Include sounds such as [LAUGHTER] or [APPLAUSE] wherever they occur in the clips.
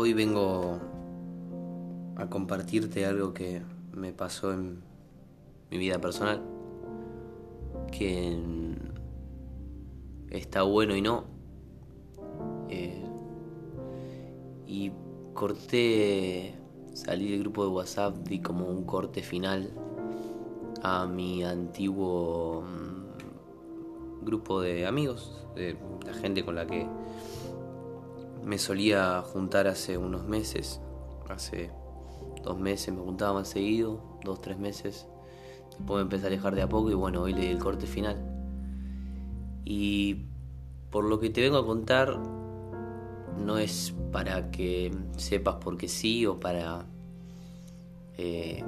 Hoy vengo a compartirte algo que me pasó en mi vida personal, que está bueno y no. Eh, y corté, salí del grupo de WhatsApp, di como un corte final a mi antiguo mm, grupo de amigos, de la gente con la que me solía juntar hace unos meses, hace dos meses me juntaba más seguido, dos, tres meses. Después me empecé a alejar de a poco y bueno, hoy le di el corte final. Y por lo que te vengo a contar, no es para que sepas por qué sí o para eh,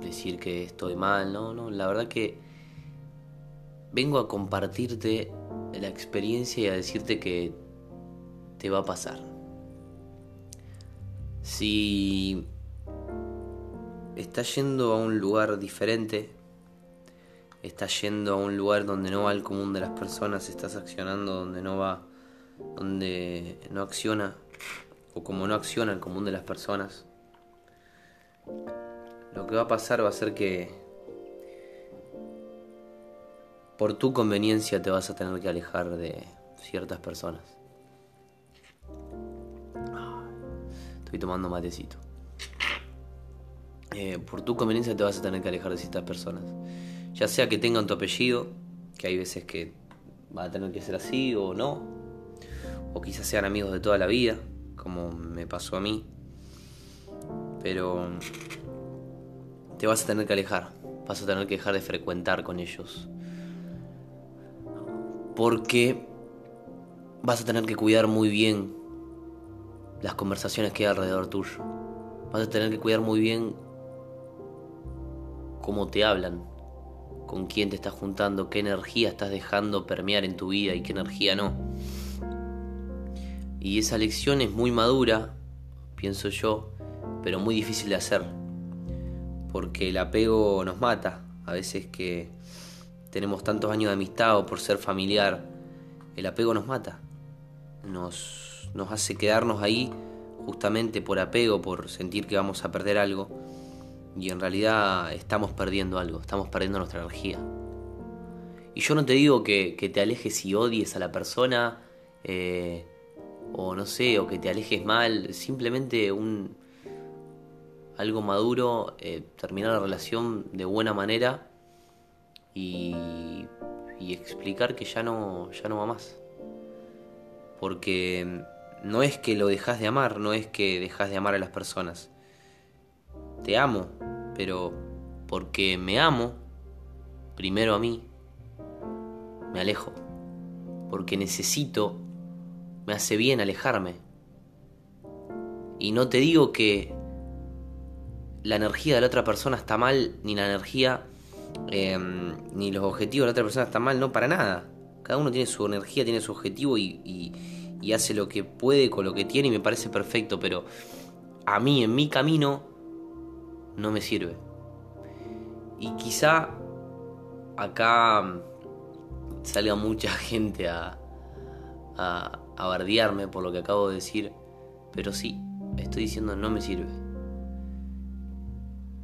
decir que estoy mal, no, no, la verdad que vengo a compartirte la experiencia y a decirte que te va a pasar. Si estás yendo a un lugar diferente, estás yendo a un lugar donde no va el común de las personas, estás accionando donde no va, donde no acciona, o como no acciona el común de las personas, lo que va a pasar va a ser que por tu conveniencia te vas a tener que alejar de ciertas personas. Estoy tomando matecito. Eh, por tu conveniencia te vas a tener que alejar de ciertas personas. Ya sea que tengan tu apellido, que hay veces que va a tener que ser así o no. O quizás sean amigos de toda la vida, como me pasó a mí. Pero te vas a tener que alejar. Vas a tener que dejar de frecuentar con ellos. Porque vas a tener que cuidar muy bien las conversaciones que hay alrededor tuyo. Vas a tener que cuidar muy bien cómo te hablan, con quién te estás juntando, qué energía estás dejando permear en tu vida y qué energía no. Y esa lección es muy madura, pienso yo, pero muy difícil de hacer, porque el apego nos mata. A veces que tenemos tantos años de amistad o por ser familiar, el apego nos mata. Nos nos hace quedarnos ahí justamente por apego, por sentir que vamos a perder algo. Y en realidad estamos perdiendo algo, estamos perdiendo nuestra energía. Y yo no te digo que, te alejes y odies a la persona, eh, o no sé, o que te alejes mal, simplemente un algo maduro, eh, terminar la relación de buena manera y, y explicar que ya no, ya no va más. Porque no es que lo dejas de amar, no es que dejas de amar a las personas. Te amo, pero porque me amo, primero a mí, me alejo. Porque necesito, me hace bien alejarme. Y no te digo que la energía de la otra persona está mal, ni la energía, em, ni los objetivos de la otra persona están mal, no para nada. Cada uno tiene su energía, tiene su objetivo y y hace lo que puede con lo que tiene y me parece perfecto, pero a mí, en mi camino, no me sirve. Y quizá acá salga mucha [LAUGHS] gente a, a, a bardearme por lo que acabo de decir, pero sí, estoy diciendo no me sirve.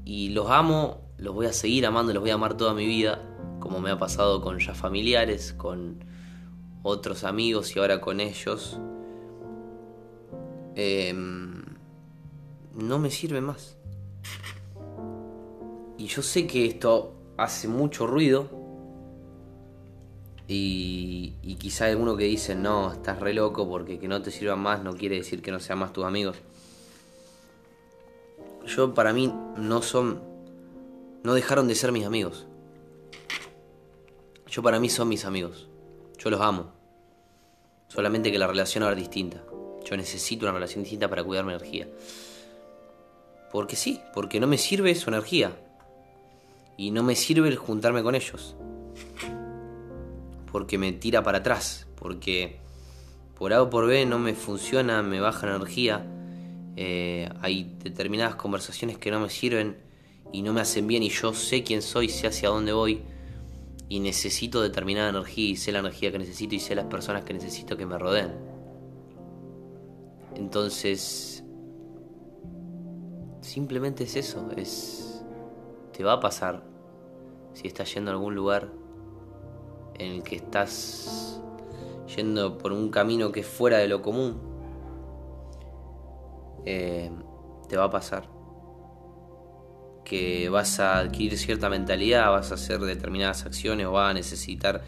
Y los amo, los voy a seguir amando, los voy a amar toda mi vida, como me ha pasado con ya familiares, con otros amigos y ahora con ellos, em, no me sirve más. Y yo sé que esto hace mucho ruido. Y, y quizá hay alguno que dice, no, estás re loco porque que no te sirva más no quiere decir que no sean más tus amigos. Yo para mí no son, no dejaron de ser mis amigos. Yo para mí son mis amigos. Yo los amo. Solamente que la relación ahora es distinta. Yo necesito una relación distinta para cuidar mi energía. Porque sí, porque no me sirve su energía. Y no me sirve el juntarme con ellos. Porque me tira para atrás. Porque por A o por B no me funciona, me baja la energía. Eh, hay determinadas conversaciones que no me sirven y no me hacen bien y yo sé quién soy, sé hacia dónde voy y necesito determinada energía y sé la energía que necesito y sé las personas que necesito que me rodeen. Entonces, simplemente es eso, es te va a pasar si estás yendo a algún lugar en el que estás yendo por un camino que es fuera de lo común, eh, te va a pasar que vas a adquirir cierta mentalidad, vas a hacer determinadas acciones o vas a necesitar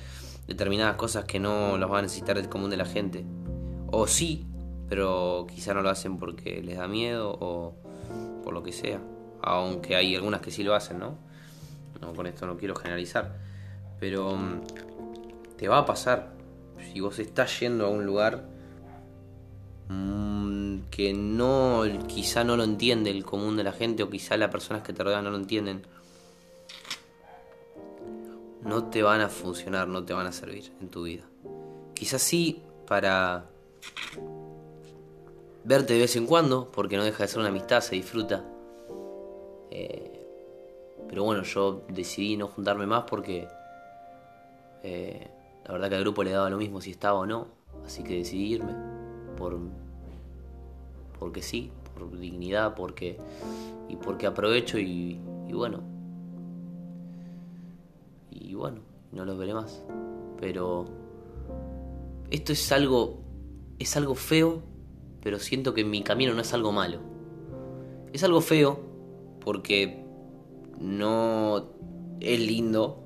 determinadas cosas que no las va a necesitar el común de la gente. O sí, pero quizá no lo hacen porque les da miedo o por lo que sea. Aunque hay algunas que sí lo hacen, ¿no? no con esto no quiero generalizar. Pero mm, te va a pasar. Si vos estás yendo a un lugar Mm, que no, quizá no lo entiende el común de la gente o quizá las personas que te rodean no lo entienden, no te van a funcionar, no te van a servir en tu vida. Quizás sí para verte de vez en cuando, porque no deja de ser una amistad, se disfruta. Eh, pero bueno, yo decidí no juntarme más porque eh, la verdad que al grupo le daba lo mismo si estaba o no, así que decidí irme por porque sí, por dignidad, porque y porque aprovecho y, bueno. Y bueno, no los veré más. Pero esto es algo es algo feo, pero siento que mi camino no es algo malo. Es algo feo porque no es lindo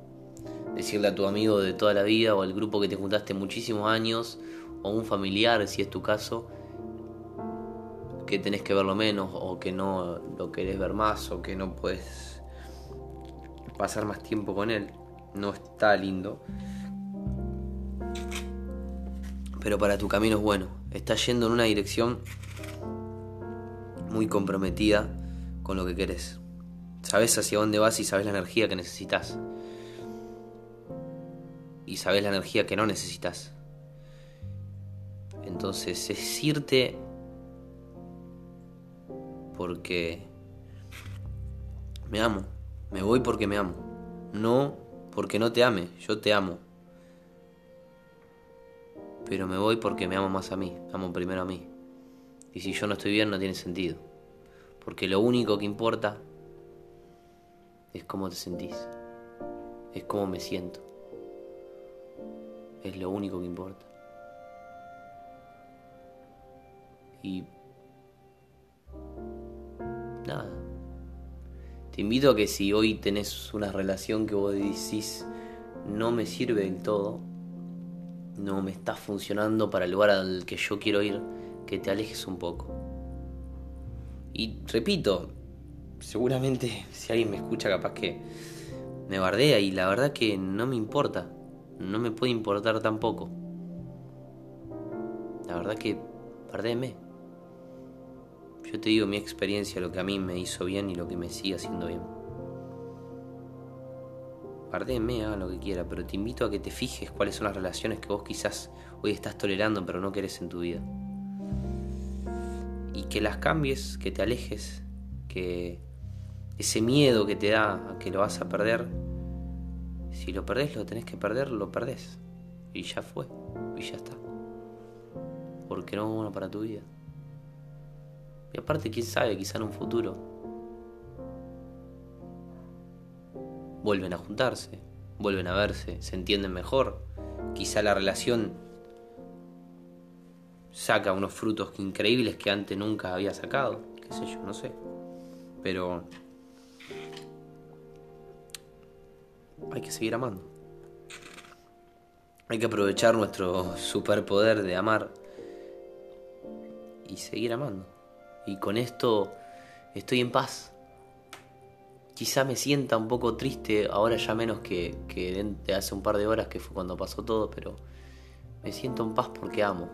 decirle a tu amigo de toda la vida o al grupo que te juntaste muchísimos años o un familiar, si es tu caso, que tenés que verlo menos o que no lo querés ver más o que no puedes pasar más tiempo con él. No está lindo. Pero para tu camino es bueno. Estás yendo en una dirección muy comprometida con lo que querés. Sabes hacia dónde vas y sabes la energía que necesitas. Y sabes la energía que no necesitas. Entonces es irte porque me amo. Me voy porque me amo. No porque no te ame, yo te amo. Pero me voy porque me amo más a mí, amo primero a mí. Y si yo no estoy bien no tiene sentido. Porque lo único que importa es cómo te sentís. Es cómo me siento. Es lo único que importa. Y nada. Te invito a que si hoy tenés una relación que vos decís no me sirve del todo, no me está funcionando para el lugar al que yo quiero ir, que te alejes un poco. Y repito, seguramente [LAUGHS] si alguien me escucha capaz que me bardea y la verdad que no me importa, no me puede importar tampoco. La verdad que bardéme. Yo te digo mi experiencia, lo que a mí me hizo bien y lo que me sigue haciendo bien. Pardéme, haga lo que quiera, pero te invito a que te fijes cuáles son las relaciones que vos quizás hoy estás tolerando pero no querés en tu vida. Y que las cambies, que te alejes, que ese miedo que te da a que lo vas a perder, si lo perdés, lo tenés que perder, lo perdés. Y ya fue, y ya está. Porque no es bueno para tu vida. Y aparte, quién sabe, quizá en un futuro vuelven a juntarse, vuelven a verse, se entienden mejor. Quizá la relación saca unos frutos increíbles que antes nunca había sacado, qué sé yo, no sé. Pero hay que seguir amando. Hay que aprovechar nuestro superpoder de amar y seguir amando y con esto estoy en paz. Quizá me sienta un poco triste, ahora ya menos que, hace un par de horas que fue cuando pasó todo, pero me siento en paz porque amo.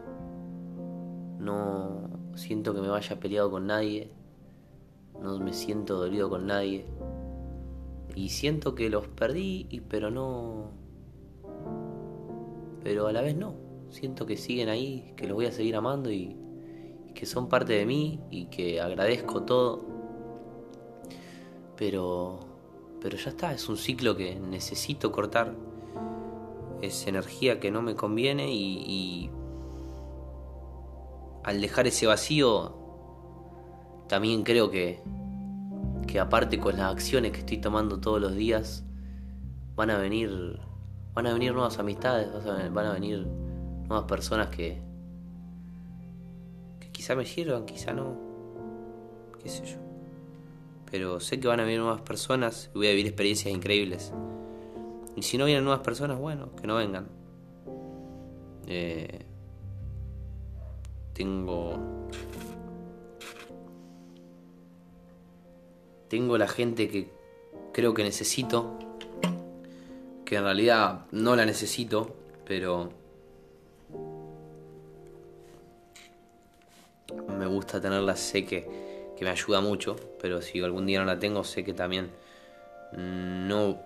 No siento que me vaya peleado con nadie, no me siento dolido con nadie. Y siento que los perdí, pero no... Pero a la vez no. Siento que siguen ahí, que los voy a seguir amando y, que son parte de mí y que agradezco todo. Pero, pero ya está, es un ciclo que necesito cortar. Es energía que no me conviene y, y al dejar ese vacío, también creo que que aparte con las acciones que estoy tomando todos los días, van a venir, van a venir nuevas amistades, van a venir nuevas personas que, que quizá me sirvan, quizá no, qué sé yo. Pero sé que van a venir nuevas personas y voy a vivir experiencias increíbles. Y si no vienen nuevas personas, bueno, que no vengan. Eh, tengo tengo la gente que creo que necesito que en realidad no la necesito pero me gusta tenerla sé que, que me ayuda mucho pero si algún día no la tengo sé que también no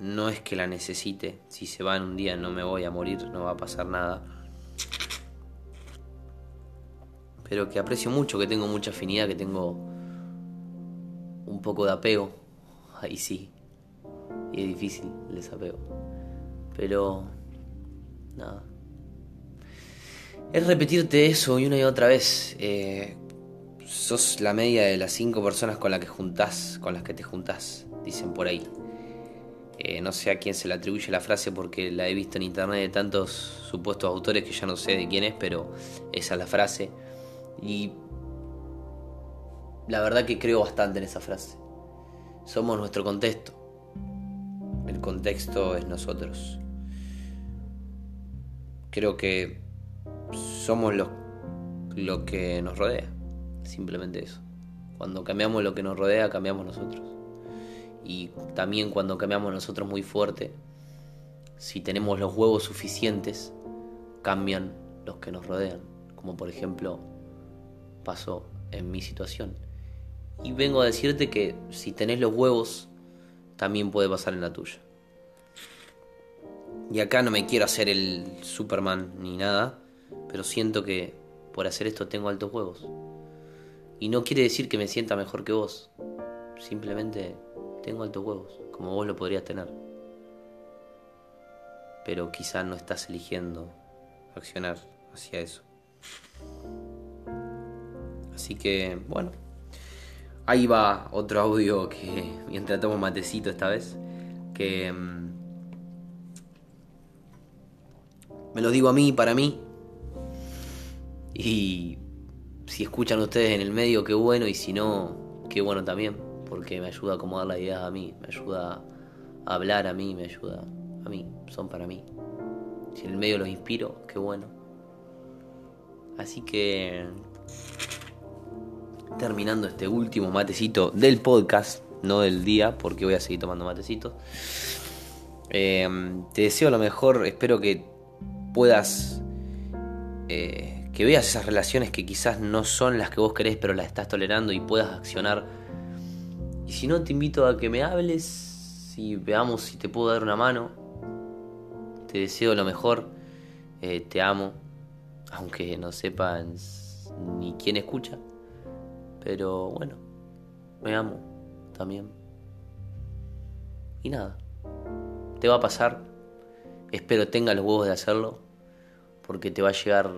no es que la necesite si se va en un día no me voy a morir no va a pasar nada pero que aprecio mucho, que tengo mucha afinidad, que tengo un poco de apego. Ahí sí. Y es difícil el desapego. Pero... Nada. Es repetirte eso una y otra vez. Eh, sos la media de las cinco personas con las que juntás, con las que te juntás, dicen por ahí. Eh, no sé a quién se le atribuye la frase porque la he visto en internet de tantos supuestos autores que ya no sé de quién es, pero esa es la frase. Y la verdad que creo bastante en esa frase. Somos nuestro contexto. El contexto es nosotros. Creo que somos lo, lo que nos rodea. Simplemente eso. Cuando cambiamos lo que nos rodea, cambiamos nosotros. Y también cuando cambiamos nosotros muy fuerte, si tenemos los huevos suficientes, cambian los que nos rodean. Como por ejemplo pasó en mi situación. Y vengo a decirte que si tenés los huevos, también puede pasar en la tuya. Y acá no me quiero hacer el Superman ni nada, pero siento que por hacer esto tengo altos huevos. Y no quiere decir que me sienta mejor que vos. Simplemente tengo altos huevos, como vos lo podrías tener. Pero quizá no estás eligiendo accionar hacia eso. Así que, bueno. Ahí va otro audio que [LAUGHS] mientras tomo matecito esta vez. Que mm, me lo digo a mí, para mí. Y si escuchan ustedes en el medio, qué bueno. Y si no, qué bueno también. Porque me ayuda a acomodar la idea a mí. Me ayuda a hablar a mí. Me ayuda a mí. Son para mí. Si en el medio los inspiro, qué bueno. Así que terminando este último matecito del podcast, no del día, porque voy a seguir tomando matecitos. Eh, te deseo lo mejor, espero que puedas, eh, que veas esas relaciones que quizás no son las que vos querés, pero las estás tolerando y puedas accionar. Y si no, te invito a que me hables y veamos si te puedo dar una mano. Te deseo lo mejor, eh, te amo, aunque no sepan ni quién escucha. Pero bueno, me amo también. Y nada, te va a pasar. Espero tenga los huevos de hacerlo. Porque te va a llegar...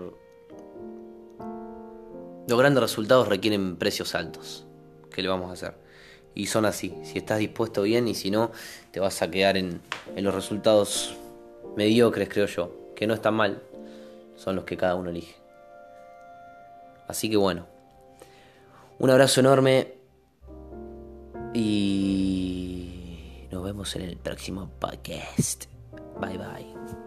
Los grandes resultados requieren precios altos. ¿Qué le vamos a hacer? Y son así. Si estás dispuesto bien y si no, te vas a quedar en, en los resultados mediocres, creo yo. Que no están mal. Son los que cada uno elige. Así que bueno, un abrazo enorme y nos vemos en el próximo podcast. Bye bye.